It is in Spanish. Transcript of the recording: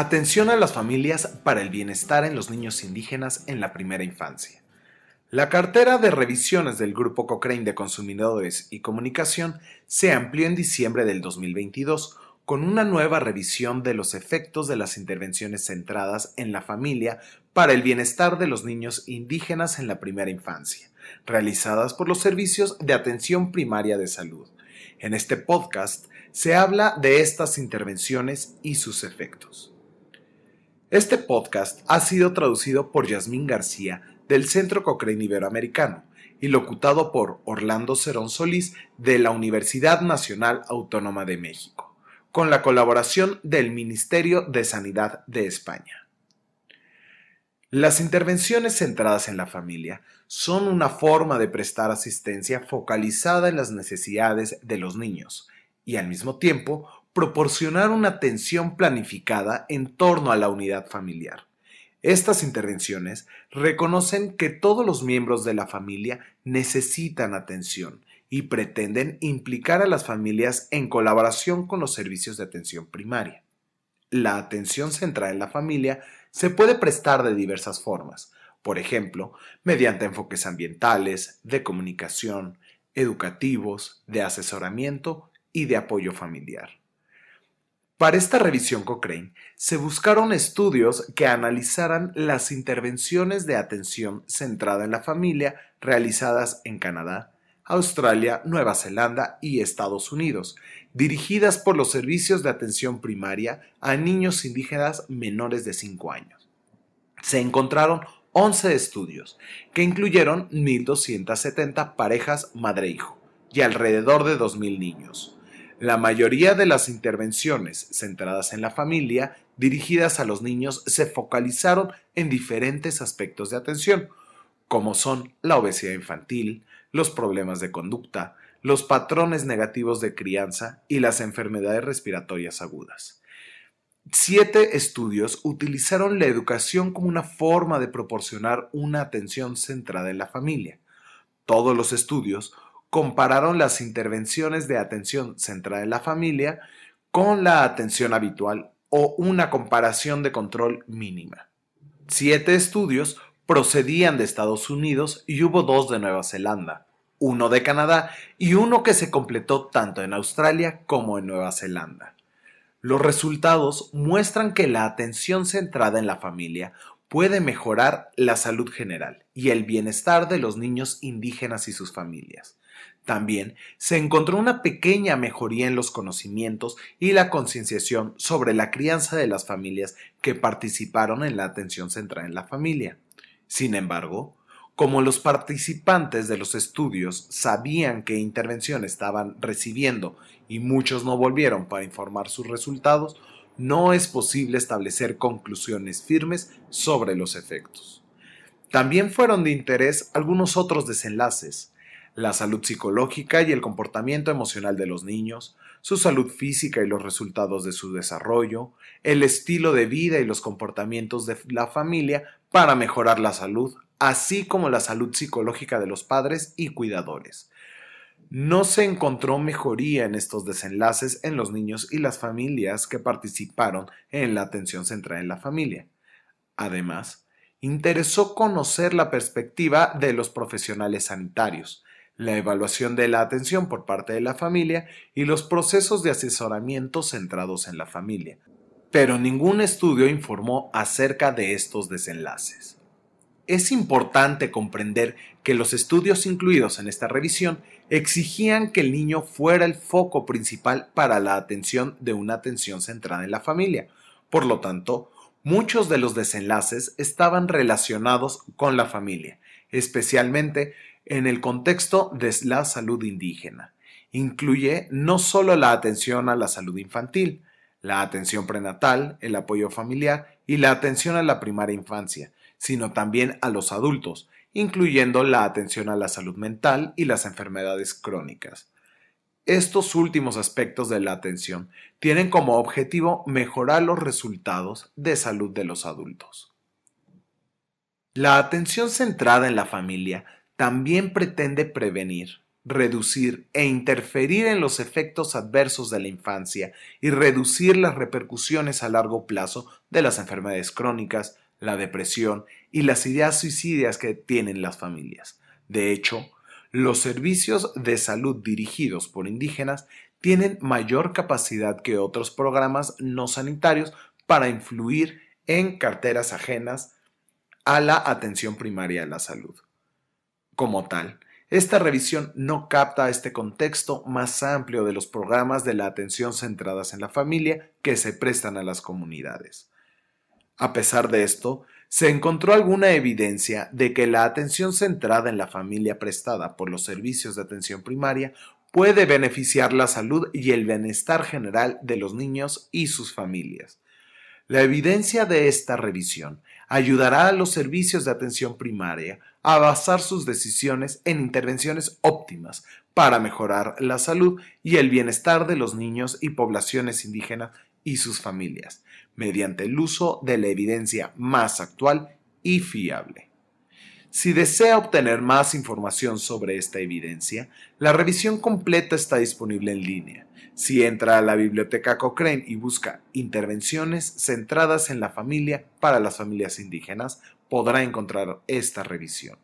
Atención a las familias para el bienestar en los niños indígenas en la primera infancia. La cartera de revisiones del Grupo Cochrane de Consumidores y Comunicación se amplió en diciembre del 2022 con una nueva revisión de los efectos de las intervenciones centradas en la familia para el bienestar de los niños indígenas en la primera infancia, realizadas por los servicios de atención primaria de salud. En este podcast se habla de estas intervenciones y sus efectos. Este podcast ha sido traducido por Yasmín García del Centro Cochrane Iberoamericano y locutado por Orlando Cerón Solís de la Universidad Nacional Autónoma de México con la colaboración del Ministerio de Sanidad de España. Las intervenciones centradas en la familia son una forma de prestar asistencia focalizada en las necesidades de los niños y al mismo tiempo proporcionar una atención planificada en torno a la unidad familiar. Estas intervenciones reconocen que todos los miembros de la familia necesitan atención y pretenden implicar a las familias en colaboración con los servicios de atención primaria. La atención centrada en la familia se puede prestar de diversas formas, por ejemplo, mediante enfoques ambientales, de comunicación, educativos, de asesoramiento y de apoyo familiar. Para esta revisión Cochrane se buscaron estudios que analizaran las intervenciones de atención centrada en la familia realizadas en Canadá, Australia, Nueva Zelanda y Estados Unidos, dirigidas por los servicios de atención primaria a niños indígenas menores de 5 años. Se encontraron 11 estudios, que incluyeron 1.270 parejas madre-hijo y alrededor de 2.000 niños. La mayoría de las intervenciones centradas en la familia dirigidas a los niños se focalizaron en diferentes aspectos de atención, como son la obesidad infantil, los problemas de conducta, los patrones negativos de crianza y las enfermedades respiratorias agudas. Siete estudios utilizaron la educación como una forma de proporcionar una atención centrada en la familia. Todos los estudios compararon las intervenciones de atención centrada en la familia con la atención habitual o una comparación de control mínima. Siete estudios procedían de Estados Unidos y hubo dos de Nueva Zelanda, uno de Canadá y uno que se completó tanto en Australia como en Nueva Zelanda. Los resultados muestran que la atención centrada en la familia puede mejorar la salud general y el bienestar de los niños indígenas y sus familias. También se encontró una pequeña mejoría en los conocimientos y la concienciación sobre la crianza de las familias que participaron en la atención centrada en la familia. Sin embargo, como los participantes de los estudios sabían qué intervención estaban recibiendo y muchos no volvieron para informar sus resultados, no es posible establecer conclusiones firmes sobre los efectos. También fueron de interés algunos otros desenlaces, la salud psicológica y el comportamiento emocional de los niños, su salud física y los resultados de su desarrollo, el estilo de vida y los comportamientos de la familia para mejorar la salud, así como la salud psicológica de los padres y cuidadores. No se encontró mejoría en estos desenlaces en los niños y las familias que participaron en la atención central en la familia. Además, interesó conocer la perspectiva de los profesionales sanitarios, la evaluación de la atención por parte de la familia y los procesos de asesoramiento centrados en la familia. Pero ningún estudio informó acerca de estos desenlaces. Es importante comprender que los estudios incluidos en esta revisión exigían que el niño fuera el foco principal para la atención de una atención centrada en la familia. Por lo tanto, muchos de los desenlaces estaban relacionados con la familia, especialmente en el contexto de la salud indígena. Incluye no solo la atención a la salud infantil, la atención prenatal, el apoyo familiar y la atención a la primera infancia, sino también a los adultos, incluyendo la atención a la salud mental y las enfermedades crónicas. Estos últimos aspectos de la atención tienen como objetivo mejorar los resultados de salud de los adultos. La atención centrada en la familia también pretende prevenir, reducir e interferir en los efectos adversos de la infancia y reducir las repercusiones a largo plazo de las enfermedades crónicas, la depresión y las ideas suicidas que tienen las familias. De hecho, los servicios de salud dirigidos por indígenas tienen mayor capacidad que otros programas no sanitarios para influir en carteras ajenas a la atención primaria de la salud. Como tal, esta revisión no capta este contexto más amplio de los programas de la atención centradas en la familia que se prestan a las comunidades. A pesar de esto, se encontró alguna evidencia de que la atención centrada en la familia prestada por los servicios de atención primaria puede beneficiar la salud y el bienestar general de los niños y sus familias. La evidencia de esta revisión ayudará a los servicios de atención primaria a basar sus decisiones en intervenciones óptimas para mejorar la salud y el bienestar de los niños y poblaciones indígenas y sus familias, mediante el uso de la evidencia más actual y fiable. Si desea obtener más información sobre esta evidencia, la revisión completa está disponible en línea. Si entra a la biblioteca Cochrane y busca intervenciones centradas en la familia para las familias indígenas, podrá encontrar esta revisión.